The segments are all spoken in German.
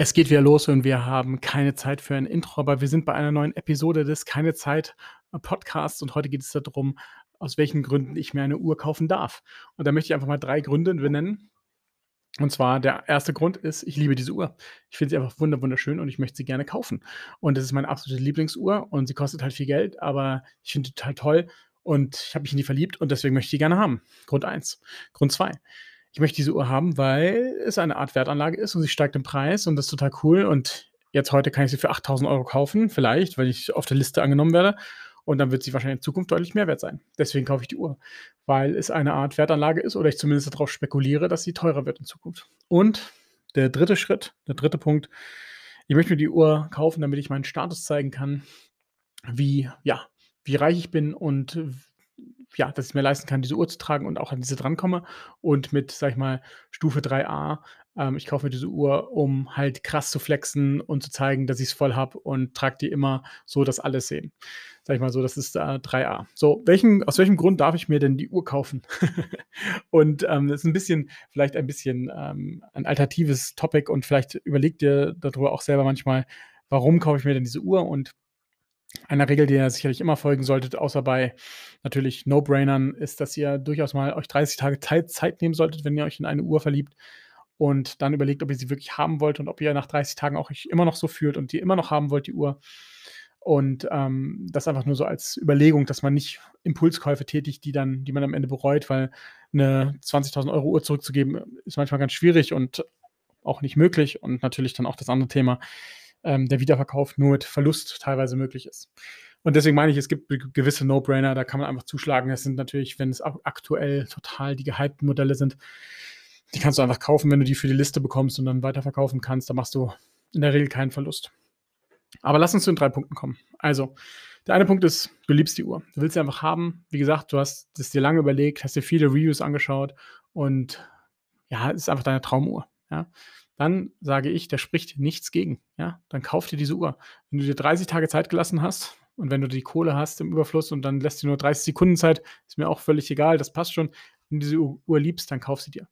Es geht wieder los und wir haben keine Zeit für ein Intro, aber wir sind bei einer neuen Episode des Keine Zeit Podcasts und heute geht es darum, aus welchen Gründen ich mir eine Uhr kaufen darf. Und da möchte ich einfach mal drei Gründe benennen. Und zwar der erste Grund ist, ich liebe diese Uhr. Ich finde sie einfach wunderschön und ich möchte sie gerne kaufen. Und das ist meine absolute Lieblingsuhr und sie kostet halt viel Geld, aber ich finde sie total toll und ich habe mich in die verliebt und deswegen möchte ich die gerne haben. Grund eins. Grund zwei ich möchte diese Uhr haben, weil es eine Art Wertanlage ist und sie steigt im Preis und das ist total cool. Und jetzt heute kann ich sie für 8000 Euro kaufen, vielleicht, weil ich auf der Liste angenommen werde. Und dann wird sie wahrscheinlich in Zukunft deutlich mehr wert sein. Deswegen kaufe ich die Uhr, weil es eine Art Wertanlage ist oder ich zumindest darauf spekuliere, dass sie teurer wird in Zukunft. Und der dritte Schritt, der dritte Punkt, ich möchte mir die Uhr kaufen, damit ich meinen Status zeigen kann, wie, ja, wie reich ich bin und ja, dass ich mir leisten kann, diese Uhr zu tragen und auch an diese drankomme. Und mit, sag ich mal, Stufe 3a, ähm, ich kaufe mir diese Uhr, um halt krass zu flexen und zu zeigen, dass ich es voll habe und trage die immer so, dass alle sehen. Sag ich mal so, das ist äh, 3a. So, welchen, aus welchem Grund darf ich mir denn die Uhr kaufen? und ähm, das ist ein bisschen, vielleicht ein bisschen ähm, ein alternatives Topic und vielleicht überlegt ihr darüber auch selber manchmal, warum kaufe ich mir denn diese Uhr und einer Regel, die ihr sicherlich immer folgen solltet, außer bei natürlich No-Brainern, ist, dass ihr durchaus mal euch 30 Tage Zeit, nehmen solltet, wenn ihr euch in eine Uhr verliebt und dann überlegt, ob ihr sie wirklich haben wollt und ob ihr nach 30 Tagen auch euch immer noch so fühlt und die immer noch haben wollt, die Uhr. Und ähm, das einfach nur so als Überlegung, dass man nicht Impulskäufe tätigt, die dann, die man am Ende bereut, weil eine 20.000 Euro Uhr zurückzugeben ist manchmal ganz schwierig und auch nicht möglich. Und natürlich dann auch das andere Thema, ähm, der Wiederverkauf nur mit Verlust teilweise möglich ist. Und deswegen meine ich, es gibt gewisse No-Brainer, da kann man einfach zuschlagen. Das sind natürlich, wenn es aktuell total die gehypten Modelle sind, die kannst du einfach kaufen, wenn du die für die Liste bekommst und dann weiterverkaufen kannst. Da machst du in der Regel keinen Verlust. Aber lass uns zu den drei Punkten kommen. Also, der eine Punkt ist, du liebst die Uhr. Du willst sie einfach haben. Wie gesagt, du hast es dir lange überlegt, hast dir viele Reviews angeschaut und ja, es ist einfach deine Traumuhr. Ja dann sage ich, da spricht nichts gegen. Ja, dann kauf dir diese Uhr. Wenn du dir 30 Tage Zeit gelassen hast und wenn du die Kohle hast im Überfluss und dann lässt du nur 30 Sekunden Zeit, ist mir auch völlig egal, das passt schon. Wenn du diese Uhr liebst, dann kauf sie dir.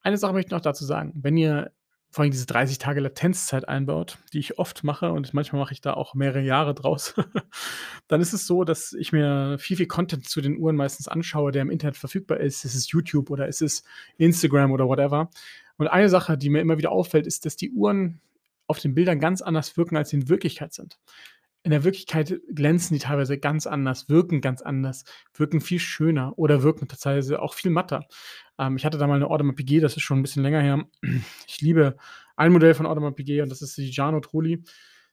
Eine Sache möchte ich noch dazu sagen. Wenn ihr vor allem diese 30 Tage Latenzzeit einbaut, die ich oft mache und manchmal mache ich da auch mehrere Jahre draus, dann ist es so, dass ich mir viel, viel Content zu den Uhren meistens anschaue, der im Internet verfügbar ist. Es ist YouTube oder es ist Instagram oder whatever. Und eine Sache, die mir immer wieder auffällt, ist, dass die Uhren auf den Bildern ganz anders wirken, als sie in Wirklichkeit sind. In der Wirklichkeit glänzen die teilweise ganz anders, wirken ganz anders, wirken viel schöner oder wirken tatsächlich auch viel matter. Ähm, ich hatte da mal eine Audemars Piguet, das ist schon ein bisschen länger her. Ich liebe ein Modell von Audemars Piguet und das ist die Giano Trulli.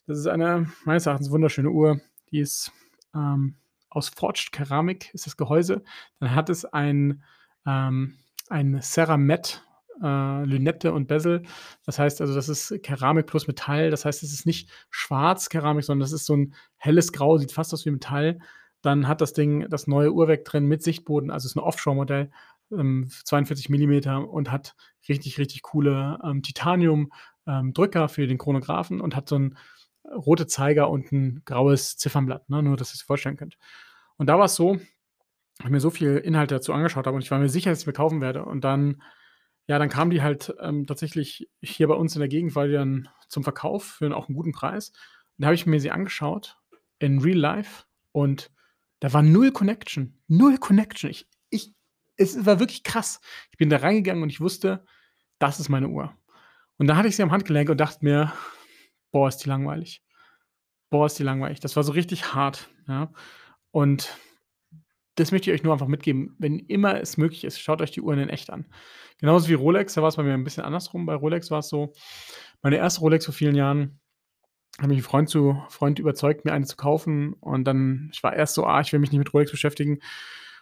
Das ist eine meines Erachtens wunderschöne Uhr. Die ist ähm, aus Forged Keramik, ist das Gehäuse. Dann hat es ein, ähm, ein Ceramet äh, Lünette und Bezel. Das heißt also, das ist Keramik plus Metall. Das heißt, es ist nicht schwarz Keramik, sondern das ist so ein helles Grau, sieht fast aus wie Metall. Dann hat das Ding das neue Uhrwerk drin mit Sichtboden, also es ist ein Offshore-Modell, ähm, 42 mm und hat richtig, richtig coole ähm, Titanium-Drücker ähm, für den Chronographen und hat so ein rote Zeiger und ein graues Ziffernblatt, ne? nur dass ihr es vorstellen könnt. Und da war es so, ich mir so viel Inhalt dazu angeschaut habe und ich war mir sicher, dass ich mir kaufen werde. Und dann ja, dann kam die halt ähm, tatsächlich hier bei uns in der Gegend, weil die dann zum Verkauf für auch einen guten Preis. Und da habe ich mir sie angeschaut in Real Life und da war null Connection. Null Connection. Ich, ich, es war wirklich krass. Ich bin da reingegangen und ich wusste, das ist meine Uhr. Und da hatte ich sie am Handgelenk und dachte mir, boah, ist die langweilig. Boah, ist die langweilig. Das war so richtig hart. Ja. Und das möchte ich euch nur einfach mitgeben. Wenn immer es möglich ist, schaut euch die Uhren in echt an. Genauso wie Rolex, da war es bei mir ein bisschen andersrum. Bei Rolex war es so, meine erste Rolex vor vielen Jahren, habe mich ein Freund, zu, Freund überzeugt, mir eine zu kaufen. Und dann, ich war erst so, ah, ich will mich nicht mit Rolex beschäftigen.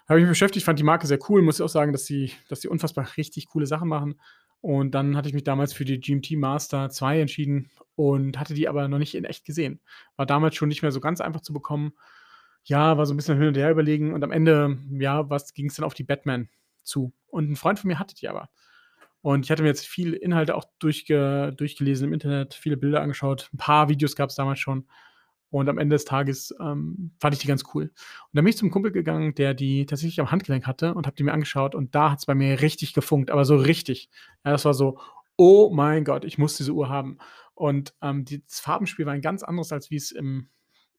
Habe ich mich beschäftigt, fand die Marke sehr cool, muss ich auch sagen, dass sie, dass sie unfassbar richtig coole Sachen machen. Und dann hatte ich mich damals für die GMT Master 2 entschieden und hatte die aber noch nicht in echt gesehen. War damals schon nicht mehr so ganz einfach zu bekommen ja, war so ein bisschen hin und her überlegen und am Ende, ja, was ging es dann auf die Batman zu. Und ein Freund von mir hatte die aber. Und ich hatte mir jetzt viele Inhalte auch durchge durchgelesen im Internet, viele Bilder angeschaut, ein paar Videos gab es damals schon. Und am Ende des Tages ähm, fand ich die ganz cool. Und dann bin ich zum Kumpel gegangen, der die tatsächlich am Handgelenk hatte und habe die mir angeschaut und da hat es bei mir richtig gefunkt, aber so richtig. Ja, das war so, Oh mein Gott, ich muss diese Uhr haben. Und, ähm, das Farbenspiel war ein ganz anderes, als wie es im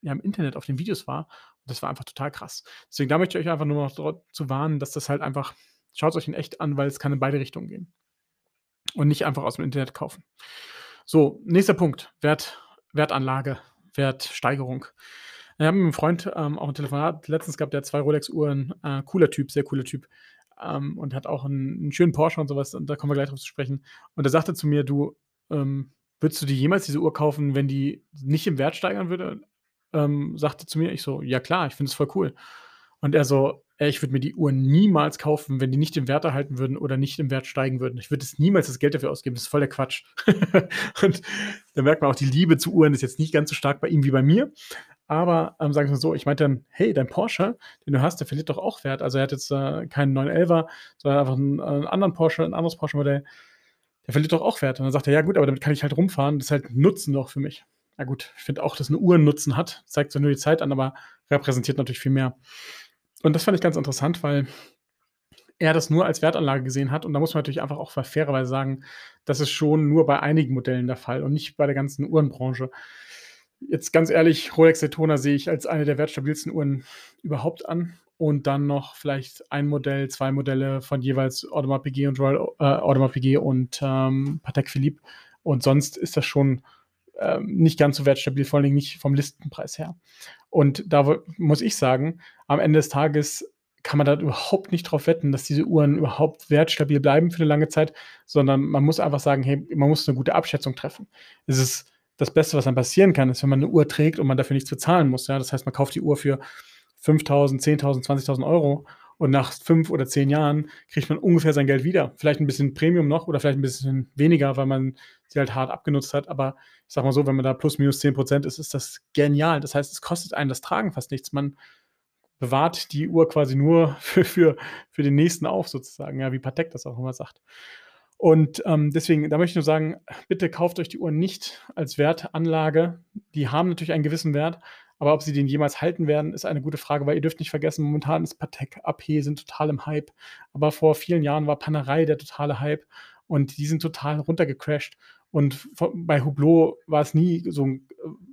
ja, im Internet auf den Videos war. Das war einfach total krass. Deswegen, da möchte ich euch einfach nur noch dort zu warnen, dass das halt einfach schaut's euch in echt an, weil es kann in beide Richtungen gehen. Und nicht einfach aus'm Internet kaufen. So, nächster Punkt, Wert Wertanlage, Wertsteigerung. Wir haben mit 'nem Freund, ähm, auch 'n Telefonat letztens gehabt, der hat 2 Rolex-Uhren, äh, cooler Typ, sehr cooler Typ, ähm, und hat auch 'n 'n schönen Porsche und so was und da kommen wir gleich drauf zu sprechen. Und er sagte zu mir: „Du, ähm, würdest du dir jemals diese Uhr kaufen, wenn die nicht im Wert steigern würde?“ Ähm, sagte zu mir. Ich so: „Ja klar, ich finde es voll cool.“ Und er so: „Ey, ich würde mir die Uhr niemals kaufen, wenn die nicht den Wert erhalten würden oder nicht im Wert steigen würden. Ich würde es niemals das Geld dafür ausgeben. Das ist voll der Quatsch.“ Und da merkt man auch, die Liebe zu Uhren ist jetzt nicht ganz so stark bei ihm wie bei mir. Aber, ähm, sagen wir's mal so, ich meinte dann: „Hey, dein Porsche, den du hast, der verliert doch auch Wert.“ Also, er hat jetzt, äh, keinen 911er, sondern einfach 'n, äh, anderen Porsche 'n anderes Porsche-Modell. „Der verliert doch auch Wert.“ Und dann sagt er: „Ja gut, aber damit kann ich halt rumfahren. Das ist halt Nutzen doch für mich.“ Ja gut, ich finde auch, dass 'ne Uhr 'n Nutzen hat. Zeigt zwar nur die Zeit an, aber repräsentiert natürlich viel mehr. Und das fand ich ganz interessant, weil er das nur als Wertanlage gesehen hat. Und da muss man natürlich einfach auch fa fairerweise sagen, das ist schon nur bei einigen Modellen der Fall und nicht bei der ganzen Uhrenbranche. Jetzt ganz ehrlich, Rolex Daytona sehe ich als eine der wertstabilsten Uhren überhaupt an und dann noch vielleicht 1 Modell, 2 Modelle von jeweils Audemars Piguet und Royal äh, Audemars Piguet und, ähm, Patek Philippe. Und sonst ist das schon, ähm, nicht ganz so wertstabil, vor Dingen nicht vom Listenpreis her. Und da muss ich sagen, am Ende des Tages kann man da überhaupt nicht drauf wetten, dass diese Uhren überhaupt wertstabil bleiben für 'ne lange Zeit, sondern man muss einfach sagen: „Hey, man muss 'ne gute Abschätzung treffen.“ Es ist das Beste, was einem passieren kann, ist, wenn man 'ne Uhr trägt und man dafür nichts bezahlen muss, ja? Das heißt, man kauft die Uhr für 5.000, 10.000, 20.000 € und nach 5 oder 10 Jahren kriegt man ungefähr sein Geld wieder. Vielleicht 'n bisschen Premium noch oder vielleicht 'n bisschen weniger, weil man sie halt hart abgenutzt hat. Aber ich sage mal so, wenn man da plus minus 10 % ist, ist das genial. Das heißt, es kostet einen das Tragen fast nichts. Man bewahrt die Uhr quasi nur für für für den nächsten auf sozusagen, ja, wie Patek das auch immer sagt. Und, ähm, deswegen, da möchte ich nur sagen, bitte kauft euch die Uhren nicht als Wertanlage. Die haben natürlich einen gewissen Wert, aber ob sie den jemals halten werden, ist eine gute Frage, weil ihr dürft nicht vergessen, momentan ist Patek, AP sind total im Hype. Aber vor vielen Jahren war Panerai der totale Hype und die sind total runtergecrashed. Und bei Hublot war es nie so äh,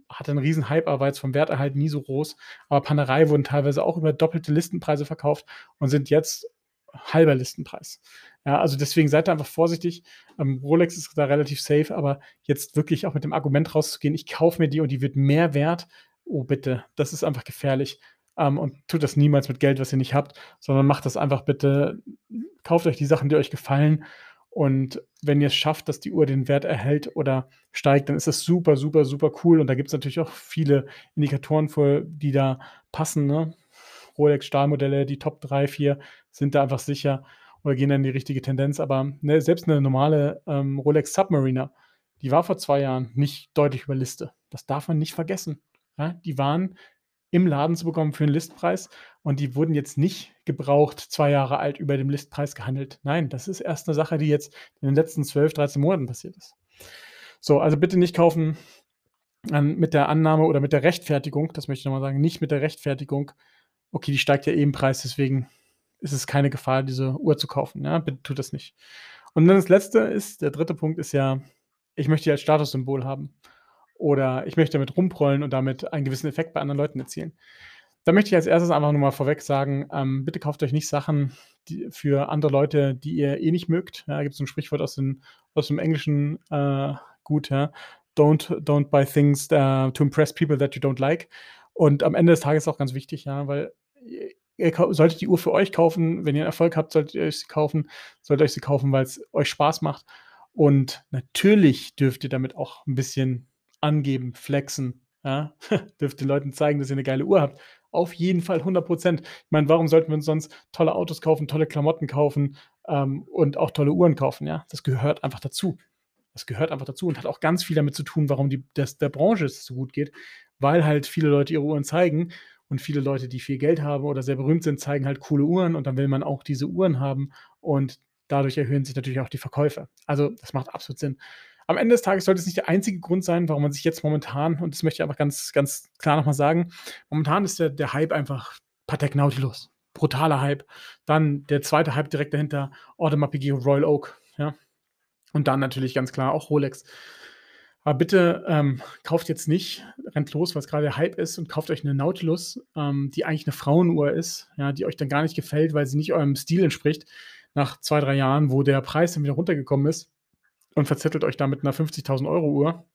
hatte 'n riesen Hype, aber jetzt vom Werterhalt nie so groß. Aber Panerai wurden teilweise auch über doppelte Listenpreise verkauft und sind jetzt halber Listenpreis. Ja, also deswegen seid da einfach vorsichtig. Ähm, Rolex ist da relativ safe, aber jetzt wirklich auch mit dem Argument rauszugehen: „Ich kaufe mir die und die wird mehr wert.“ Oh bitte, das ist einfach gefährlich. Ähm, und tut das niemals mit Geld, was ihr nicht habt, sondern macht das einfach bitte kauft euch die Sachen, die euch gefallen. Und wenn ihr's schafft, dass die Uhr den Wert erhält oder steigt, dann ist das super, super, super cool. Und da gibt's natürlich auch viele Indikatoren für, die da passen, ne? Rolex Stahlmodelle, die Top 3, 4 sind da einfach sicher oder gehen da in die richtige Tendenz. Aber, ne, selbst 'ne normale, ähm, Rolex Submariner, die war vor 2 Jahren nicht deutlich über Liste. Das darf man nicht vergessen, ja? Die waren im Laden zu bekommen für 'n Listpreis und die wurden jetzt nicht gebraucht 2 Jahre alt über dem Listpreis gehandelt. Nein, das ist erst 'ne Sache, die jetzt in den letzten 12, 13 Monaten passiert ist. So, also bitte nicht kaufen, ähm, mit der Annahme oder mit der Rechtfertigung, das möchte ich noch mal sagen, nicht mit der Rechtfertigung: „Okay, die steigt ja eh im Preis, deswegen ist es keine Gefahr, diese Uhr zu kaufen“, ja? Bitte tut das nicht. Und dann das Letzte ist der 3. Punkt ist ja, ich möchte die als Statussymbol haben oder ich möchte damit rumprollen und damit einen gewissen Effekt bei anderen Leuten erzielen. Da möchte ich als Erstes einfach nur mal vorweg sagen, ähm, bitte kauft euch nicht Sachen, die für andere Leute, die ihr eh nicht mögt. Ja, da gibt's so 'n Sprichwort aus den aus dem Englischen, äh, gut, ja: „Don't don't buy things, äh, to impress people that you don't like.“ Und am Ende des Tages ist auch ganz wichtig, ja, weil ihr solltet die Uhr für euch kaufen. Wenn ihr Erfolg habt, solltet ihr euch sie kaufen solltet ihr euch sie kaufen, weil's euch Spaß macht. Und natürlich dürft ihr damit auch 'n bisschen angeben, flexen, ja? Dürft den Leuten zeigen, dass ihr 'ne geile Uhr habt. Auf jeden Fall 100 %. Ich meine, warum sollten wir uns sonst tolle Autos kaufen, tolle Klamotten kaufen, ähm, und auch tolle Uhren kaufen, ja? Das gehört einfach dazu. Das gehört einfach dazu und hat auch ganz viel damit zu tun, warum die das der Branche es so gut geht, weil halt viele Leute ihre Uhren zeigen und viele Leute, die viel Geld haben oder sehr berühmt sind, zeigen halt coole Uhren und dann will man auch diese Uhren haben und dadurch erhöhen sich natürlich auch die Verkäufe. Also, das macht absolut Sinn. Am Ende des Tages sollte es nicht der einzige Grund sein, warum man sich jetzt momentan und das möchte ich einfach ganz ganz klar noch mal sagen, momentan ist der der Hype einfach Patek Nautilus, brutaler Hype. Dann der 2. Hype direkt dahinter, Audemars Piguet Royal Oak, ja? Und dann natürlich ganz klar auch Rolex. Aber bitte, ähm, kauft jetzt nicht rennt los, weil's grade Hype ist und kauft euch 'ne Nautilus, ähm, die eigentlich 'ne Frauenuhr ist, ja, die euch dann gar nicht gefällt, weil sie nicht eurem Stil entspricht nach 2, 3 Jahren, wo der Preis dann wieder runtergekommen ist und verzettelt euch da mit 'ner 50.000 € Uhr,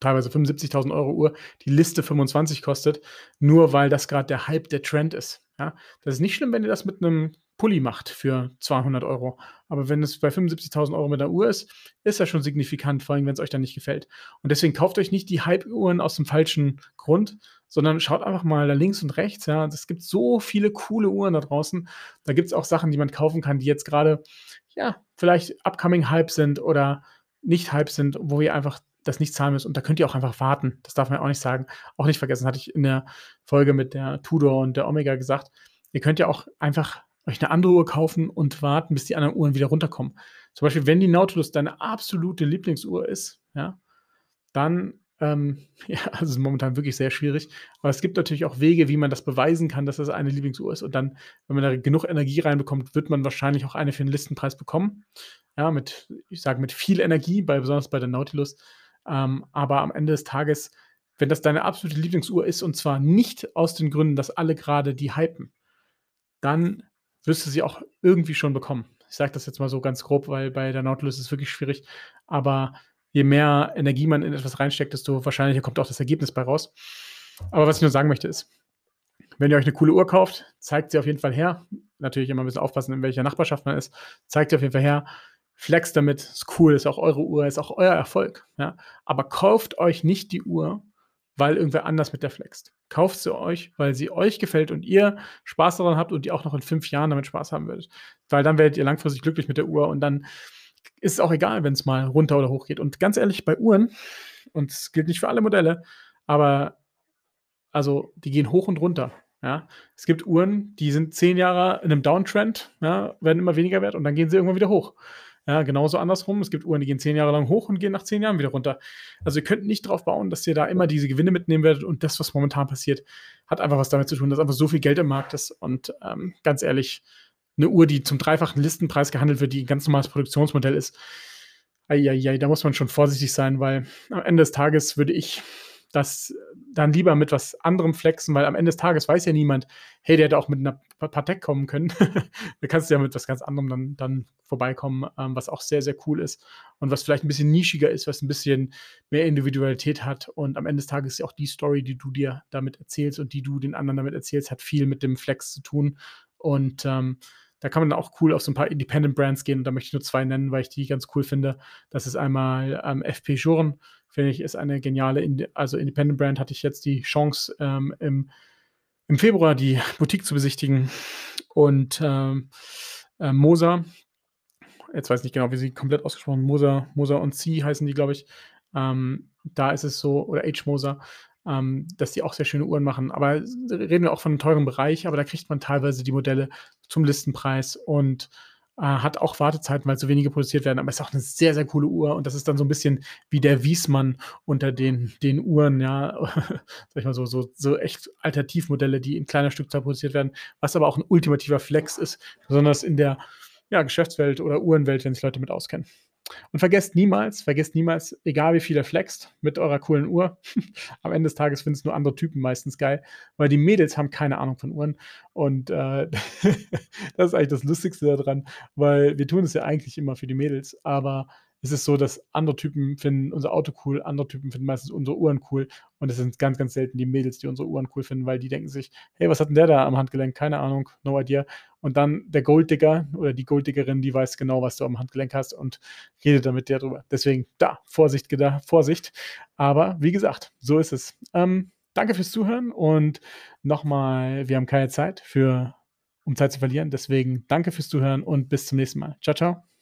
teilweise 75.000 € Uhr, die Liste 25 kostet, nur weil das grad der Hype, der Trend ist, ja? Das ist nicht schlimm, wenn ihr das mit 'nem Pulli macht für 200 €. Aber wenn es bei 75.000 € mit der Uhr ist, ist das schon signifikant, vor allem, wenn's euch dann nicht gefällt. Und deswegen kauft euch nicht die Hype-Uhren aus dem falschen Grund, sondern schaut einfach mal da links und rechts, ja? Es gibt so viele coole Uhren da draußen. Da gibt's auch Sachen, die man kaufen kann, die jetzt grade, ja, vielleicht upcoming Hype sind oder nicht Hype sind, wo ihr einfach das nicht zahlen müsst. Und da könnt ihr auch einfach warten. Das darf man auch nicht sagen. Auch nicht vergessen, hatte ich in der Folge mit der Tudor und der Omega gesagt, ihr könnt ja auch einfach euch 'ne andere Uhr kaufen und warten, bis die anderen Uhren wieder runterkommen. Zum Beispiel, wenn die Nautilus deine absolute Lieblingsuhr ist, ja, dann, ähm, ja, also ist momentan wirklich sehr schwierig. Aber es gibt natürlich auch Wege, wie man das beweisen kann, dass das eine Lieblingsuhr ist. Und dann, wenn man da genug Energie reinbekommt, wird man wahrscheinlich auch eine für 'n Listenpreis bekommen. Ja, mit ich sage, mit viel Energie, bei besonders bei der Nautilus. Ähm, aber am Ende des Tages, wenn das deine absolute Lieblingsuhr ist und zwar nicht aus den Gründen, dass alle grade die hypen, dann wirst du sie auch irgendwie schon bekommen. Ich sage das jetzt mal so ganz grob, weil bei der Nautilus ist es wirklich schwierig. Aber je mehr Energie man in etwas reinsteckt, desto wahrscheinlicher kommt auch das Ergebnis bei raus. Aber was ich nur sagen möchte, ist, wenn ihr euch 'ne coole Uhr kauft, zeigt sie auf jeden Fall her. Natürlich immer 'n bisschen aufpassen, in welcher Nachbarschaft man ist. Zeigt sie auf jeden Fall her. Flext damit, ist cool, ist auch eure Uhr, ist auch euer Erfolg, ja? Aber kauft euch nicht die Uhr, weil irgendwer anders mit der flext. Kauft sie euch, weil sie euch gefällt und ihr Spaß daran habt und ihr auch noch in 5 Jahren damit Spaß haben werdet. Weil dann werdet ihr langfristig glücklich mit der Uhr und dann ist es auch egal, wenn's mal runter oder hoch geht. Und ganz ehrlich, bei Uhren, und es gilt nicht für alle Modelle, aber also, die gehen hoch und runter, ja? Es gibt Uhren, die sind 10 Jahre in 'nem Downtrend, ja, werden immer weniger wert und dann gehen sie irgendwann wieder hoch. Ja, genauso andersrum. Es gibt Uhren, die gehen 10 Jahre lang hoch und gehen nach 10 Jahren wieder runter. Also, ihr könnt nicht drauf bauen, dass ihr da immer diese Gewinne mitnehmen werdet und das, was momentan passiert, hat einfach was damit zu tun, dass einfach so viel Geld im Markt ist. Und, ähm, ganz ehrlich, 'ne Uhr, die zum dreifachen Listenpreis gehandelt wird, die 'n ganz normales Produktionsmodell ist, ei, ei, ei, da muss man schon vorsichtig sein, weil am Ende des Tages würde ich das dann lieber mit was anderem flexen, weil am Ende des Tages weiß ja niemand: „Hey, der hätte auch mit 'ner Pa Patek kommen können.“ Da kannst du ja mit was ganz anderem dann dann vorbeikommen, ähm, was auch sehr, sehr cool ist und was vielleicht 'n bisschen nischiger ist, was 'n bisschen mehr Individualität hat. Und am Ende des Tages ist ja auch die Story, die du dir damit erzählst und die du den anderen damit erzählst, hat viel mit dem Flex zu tun. Und, ähm, da kann man dann auch cool auf so 'n paar Independent Brands gehen. Und da möchte ich nur 2 nennen, weil ich die ganz cool finde. Das ist einmal, ähm, FP Journe, finde ich, ist eine geniale Inde also Independent Brand, hatte ich jetzt die Chance, ähm, im im Februar die Boutique zu besichtigen. Und, ähm, äh, Moser jetzt weiß ich nicht genau, wie sie komplett ausgesprochen Moser Moser und Cie heißen die, glaube ich. Ähm, da ist es so oder H. Moser, ähm, dass die auch sehr schöne Uhren machen. Aber reden wir auch von 'nem teuren Bereich, aber da kriegt man teilweise die Modelle zum Listenpreis und, äh, hat auch Wartezeiten, weil so wenige produziert werden. Aber ist auch 'ne sehr, sehr coole Uhr und das ist dann so 'n bisschen wie der Wiesmann unter den den Uhren, ja, sage ich mal so so so echt Alternativmodelle, die in kleiner Stückzahl produziert werden, was aber auch 'n ultimativer Flex ist, besonders in der, ja, Geschäftswelt oder Uhrenwelt, wenn sich Leute mit auskennen. Und vergesst niemals vergesst niemals, egal wie viel ihr flext mit eurer coolen Uhr, am Ende des Tages finden's nur andere Typen meistens geil, weil die Mädels haben keine Ahnung von Uhren. Und, äh, das ist eigentlich das Lustigste da dran, weil wir tun es ja eigentlich immer für die Mädels, aber es ist so, dass andere Typen finden unser Auto cool, andere Typen finden meistens unsere Uhren cool. Und es sind ganz, ganz selten die Mädels, die unsere Uhren cool finden, weil die denken sich: „Hey, was hat 'n der da am Handgelenk? Keine Ahnung, no idea.“ Und dann der Golddigger oder die Golddiggerin, die weiß genau, was du am Handgelenk hast und redet dann mit dir drüber. Deswegen da, Vorsicht geda Vorsicht. Aber wie gesagt, so ist es. Ähm, danke fürs Zuhören und noch mal, wir haben keine Zeit für um Zeit zu verlieren. Deswegen danke fürs Zuhören und bis zum nächsten Mal. Tschau, tschau.